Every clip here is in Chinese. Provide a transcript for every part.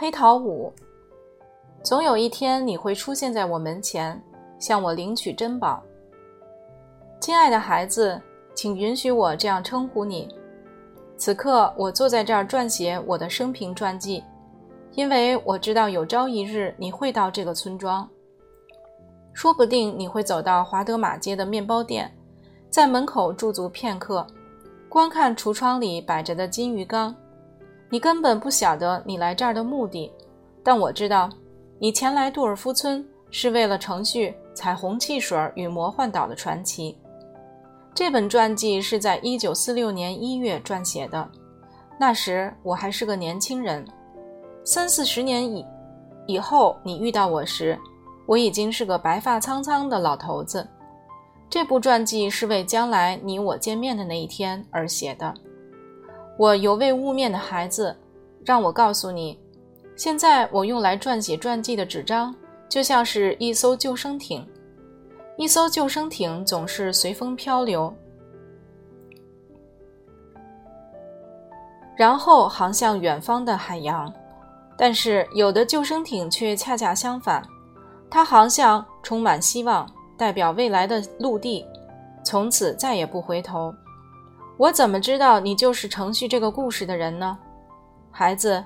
黑桃五，总有一天你会出现在我门前，向我领取珍宝。亲爱的孩子，请允许我这样称呼你。此刻，我坐在这儿撰写我的生平传记，因为我知道有朝一日你会到这个村庄。说不定你会走到华德马街的面包店，在门口驻足片刻，观看橱窗里摆着的金鱼缸。你根本不晓得你来这儿的目的，但我知道，你前来杜尔夫村是为了程序《彩虹汽水与魔幻岛的传奇》。这本传记是在1946年1月撰写的，那时我还是个年轻人。三四十年以以后，你遇到我时，我已经是个白发苍苍的老头子。这部传记是为将来你我见面的那一天而写的。我犹未悟面的孩子，让我告诉你，现在我用来撰写传记的纸张，就像是一艘救生艇。一艘救生艇总是随风漂流，然后航向远方的海洋。但是有的救生艇却恰恰相反，它航向充满希望、代表未来的陆地，从此再也不回头。我怎么知道你就是程序这个故事的人呢，孩子？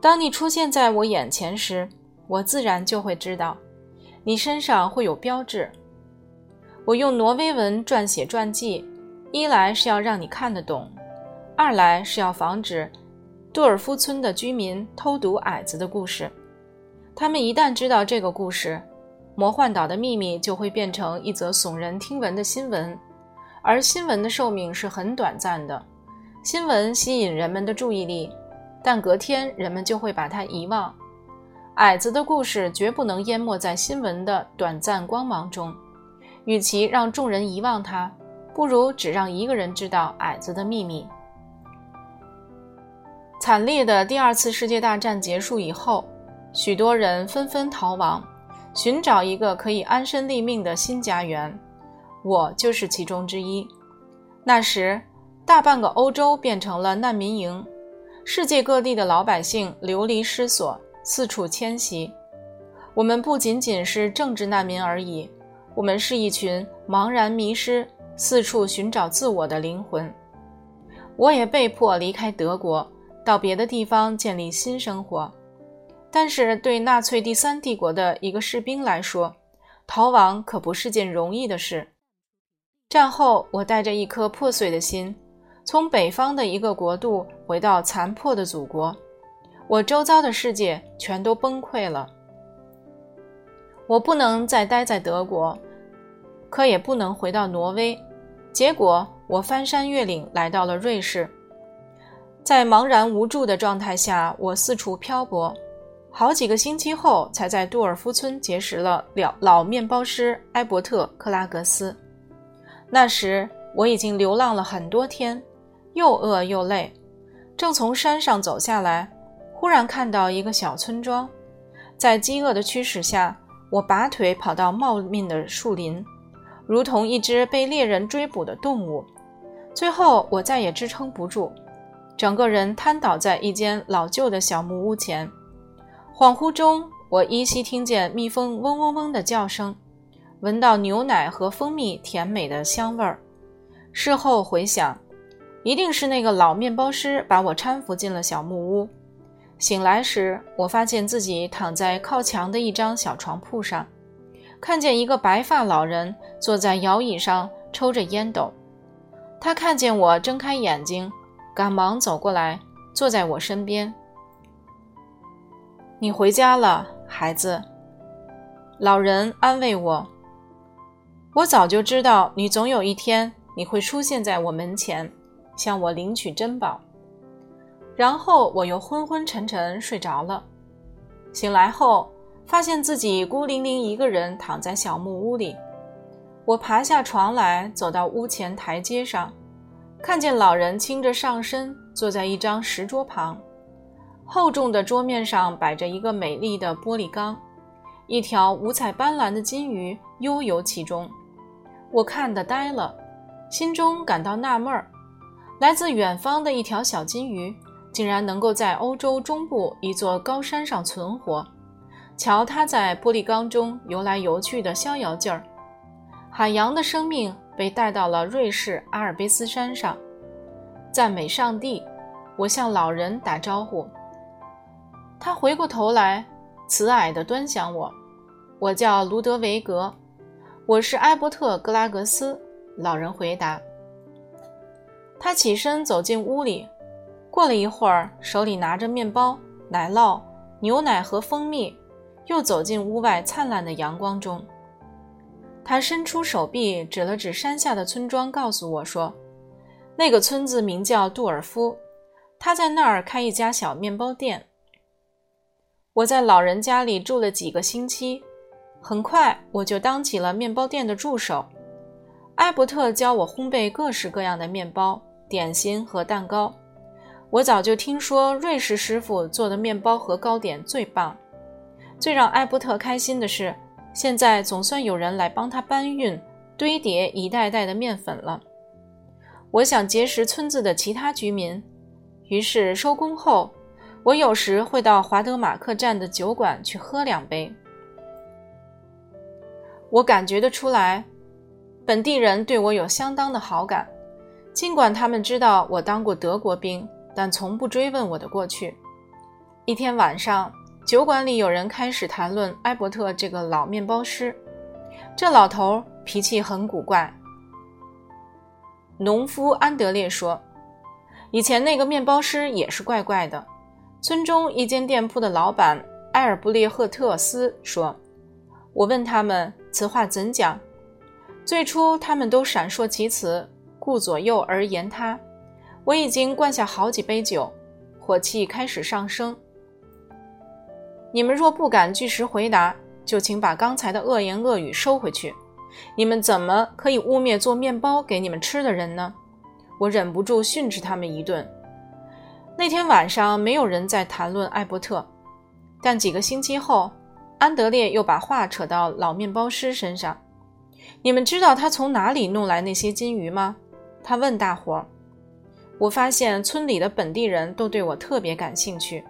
当你出现在我眼前时，我自然就会知道，你身上会有标志。我用挪威文撰写传记，一来是要让你看得懂，二来是要防止杜尔夫村的居民偷读矮子的故事。他们一旦知道这个故事，魔幻岛的秘密就会变成一则耸人听闻的新闻，而新闻的寿命是很短暂的。新闻吸引人们的注意力，但隔天人们就会把它遗忘。矮子的故事绝不能淹没在新闻的短暂光芒中。与其让众人遗忘他，不如只让一个人知道矮子的秘密。惨烈的第二次世界大战结束以后，许多人纷纷逃亡，寻找一个可以安身立命的新家园。我就是其中之一。那时，大半个欧洲变成了难民营，世界各地的老百姓流离失所，四处迁徙。我们不仅仅是政治难民而已。我们是一群茫然迷失、四处寻找自我的灵魂。我也被迫离开德国，到别的地方建立新生活。但是对纳粹第三帝国的一个士兵来说，逃亡可不是件容易的事。战后，我带着一颗破碎的心，从北方的一个国度回到残破的祖国。我周遭的世界全都崩溃了。我不能再待在德国。可也不能回到挪威，结果我翻山越岭来到了瑞士。在茫然无助的状态下，我四处漂泊，好几个星期后才在杜尔夫村结识了老老面包师埃伯特·克拉格斯。那时我已经流浪了很多天，又饿又累，正从山上走下来，忽然看到一个小村庄。在饥饿的驱使下，我拔腿跑到茂密的树林。如同一只被猎人追捕的动物，最后我再也支撑不住，整个人瘫倒在一间老旧的小木屋前。恍惚中，我依稀听见蜜蜂嗡嗡嗡的叫声，闻到牛奶和蜂蜜甜美的香味儿。事后回想，一定是那个老面包师把我搀扶进了小木屋。醒来时，我发现自己躺在靠墙的一张小床铺上。看见一个白发老人坐在摇椅上抽着烟斗，他看见我睁开眼睛，赶忙走过来坐在我身边。你回家了，孩子。老人安慰我。我早就知道你总有一天你会出现在我门前，向我领取珍宝。然后我又昏昏沉沉睡着了，醒来后。发现自己孤零零一个人躺在小木屋里，我爬下床来，走到屋前台阶上，看见老人倾着上身坐在一张石桌旁，厚重的桌面上摆着一个美丽的玻璃缸，一条五彩斑斓的金鱼悠游其中。我看得呆了，心中感到纳闷儿：来自远方的一条小金鱼，竟然能够在欧洲中部一座高山上存活。瞧它在玻璃缸中游来游去的逍遥劲儿。海洋的生命被带到了瑞士阿尔卑斯山上。赞美上帝！我向老人打招呼。他回过头来，慈蔼地端详我。我叫卢德维格，我是埃伯特·格拉格斯。老人回答。他起身走进屋里，过了一会儿，手里拿着面包、奶酪、牛奶和蜂蜜，又走进屋外灿烂的阳光中。他伸出手臂，指了指山下的村庄，告诉我说：“那个村子名叫杜尔夫，他在那儿开一家小面包店。”我在老人家里住了几个星期，很快我就当起了面包店的助手。埃伯特教我烘焙各式各样的面包。点心和蛋糕，我早就听说瑞士师傅做的面包和糕点最棒。最让艾伯特开心的是，现在总算有人来帮他搬运、堆叠一袋袋的面粉了。我想结识村子的其他居民，于是收工后，我有时会到华德马克站的酒馆去喝两杯。我感觉得出来，本地人对我有相当的好感。尽管他们知道我当过德国兵，但从不追问我的过去。一天晚上，酒馆里有人开始谈论埃伯特这个老面包师。这老头脾气很古怪。农夫安德烈说：“以前那个面包师也是怪怪的。”村中一间店铺的老板埃尔布列赫特斯说：“我问他们此话怎讲，最初他们都闪烁其词。”顾左右而言他，我已经灌下好几杯酒，火气开始上升。你们若不敢据实回答，就请把刚才的恶言恶语收回去。你们怎么可以污蔑做面包给你们吃的人呢？我忍不住训斥他们一顿。那天晚上没有人在谈论艾伯特，但几个星期后，安德烈又把话扯到老面包师身上。你们知道他从哪里弄来那些金鱼吗？他问大伙儿：“我发现村里的本地人都对我特别感兴趣，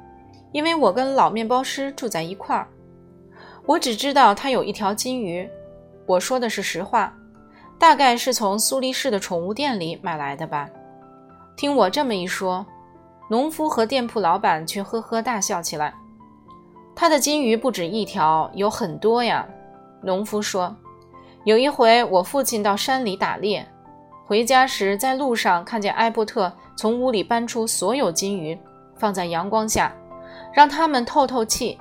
因为我跟老面包师住在一块儿。我只知道他有一条金鱼，我说的是实话，大概是从苏黎世的宠物店里买来的吧。”听我这么一说，农夫和店铺老板却呵呵大笑起来。他的金鱼不止一条，有很多呀。农夫说：“有一回，我父亲到山里打猎。”回家时，在路上看见埃伯特从屋里搬出所有金鱼，放在阳光下，让他们透透气。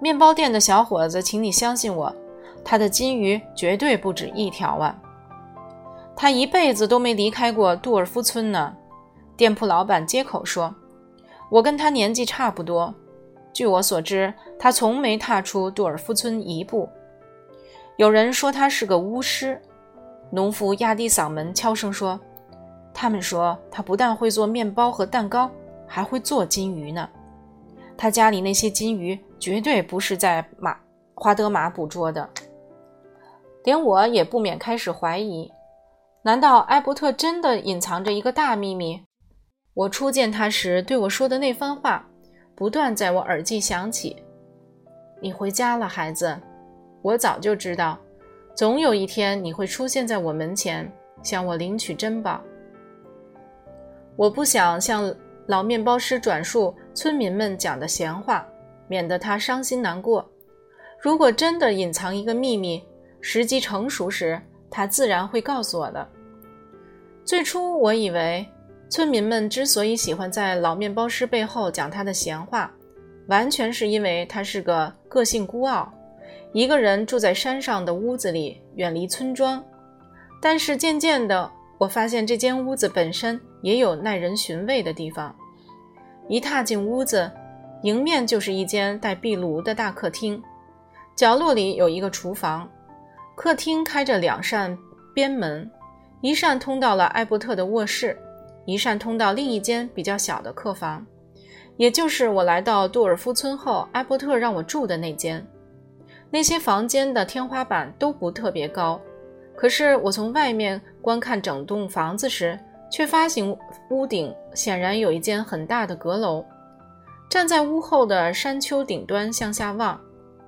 面包店的小伙子，请你相信我，他的金鱼绝对不止一条啊！他一辈子都没离开过杜尔夫村呢。店铺老板接口说：“我跟他年纪差不多。据我所知，他从没踏出杜尔夫村一步。有人说他是个巫师。”农夫压低嗓门，悄声说：“他们说他不但会做面包和蛋糕，还会做金鱼呢。他家里那些金鱼绝对不是在马华德马捕捉的。连我也不免开始怀疑：难道埃伯特真的隐藏着一个大秘密？我初见他时对我说的那番话，不断在我耳际响起：‘你回家了，孩子。’我早就知道。”总有一天你会出现在我门前，向我领取珍宝。我不想向老面包师转述村民们讲的闲话，免得他伤心难过。如果真的隐藏一个秘密，时机成熟时，他自然会告诉我的。最初我以为，村民们之所以喜欢在老面包师背后讲他的闲话，完全是因为他是个个性孤傲。一个人住在山上的屋子里，远离村庄。但是渐渐的，我发现这间屋子本身也有耐人寻味的地方。一踏进屋子，迎面就是一间带壁炉的大客厅，角落里有一个厨房。客厅开着两扇边门，一扇通到了艾伯特的卧室，一扇通到另一间比较小的客房，也就是我来到杜尔夫村后，艾伯特让我住的那间。那些房间的天花板都不特别高，可是我从外面观看整栋房子时，却发现屋顶显然有一间很大的阁楼。站在屋后的山丘顶端向下望，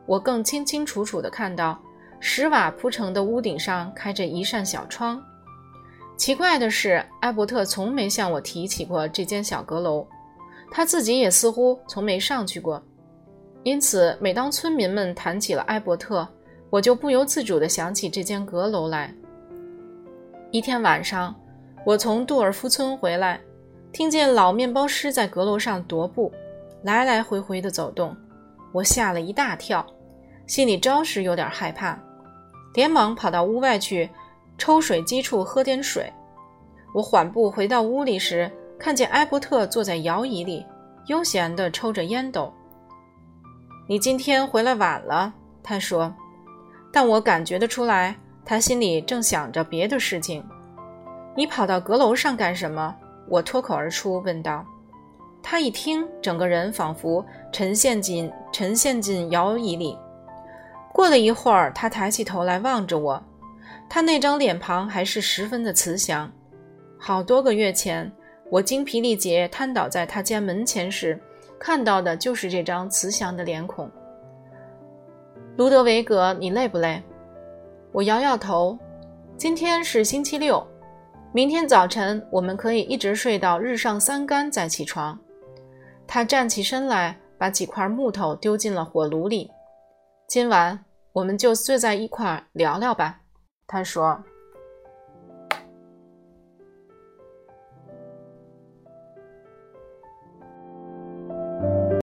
我更清清楚楚地看到石瓦铺成的屋顶上开着一扇小窗。奇怪的是，艾伯特从没向我提起过这间小阁楼，他自己也似乎从没上去过。因此，每当村民们谈起了艾伯特，我就不由自主地想起这间阁楼来。一天晚上，我从杜尔夫村回来，听见老面包师在阁楼上踱步，来来回回地走动。我吓了一大跳，心里着实有点害怕，连忙跑到屋外去。抽水机处喝点水。我缓步回到屋里时，看见埃伯特坐在摇椅里，悠闲地抽着烟斗。你今天回来晚了，他说。但我感觉得出来，他心里正想着别的事情。你跑到阁楼上干什么？我脱口而出问道。他一听，整个人仿佛沉陷进沉陷进摇椅里。过了一会儿，他抬起头来望着我。他那张脸庞还是十分的慈祥。好多个月前，我精疲力竭瘫倒在他家门前时，看到的就是这张慈祥的脸孔。卢德维格，你累不累？我摇摇头。今天是星期六，明天早晨我们可以一直睡到日上三竿再起床。他站起身来，把几块木头丢进了火炉里。今晚我们就坐在一块聊聊吧。他说。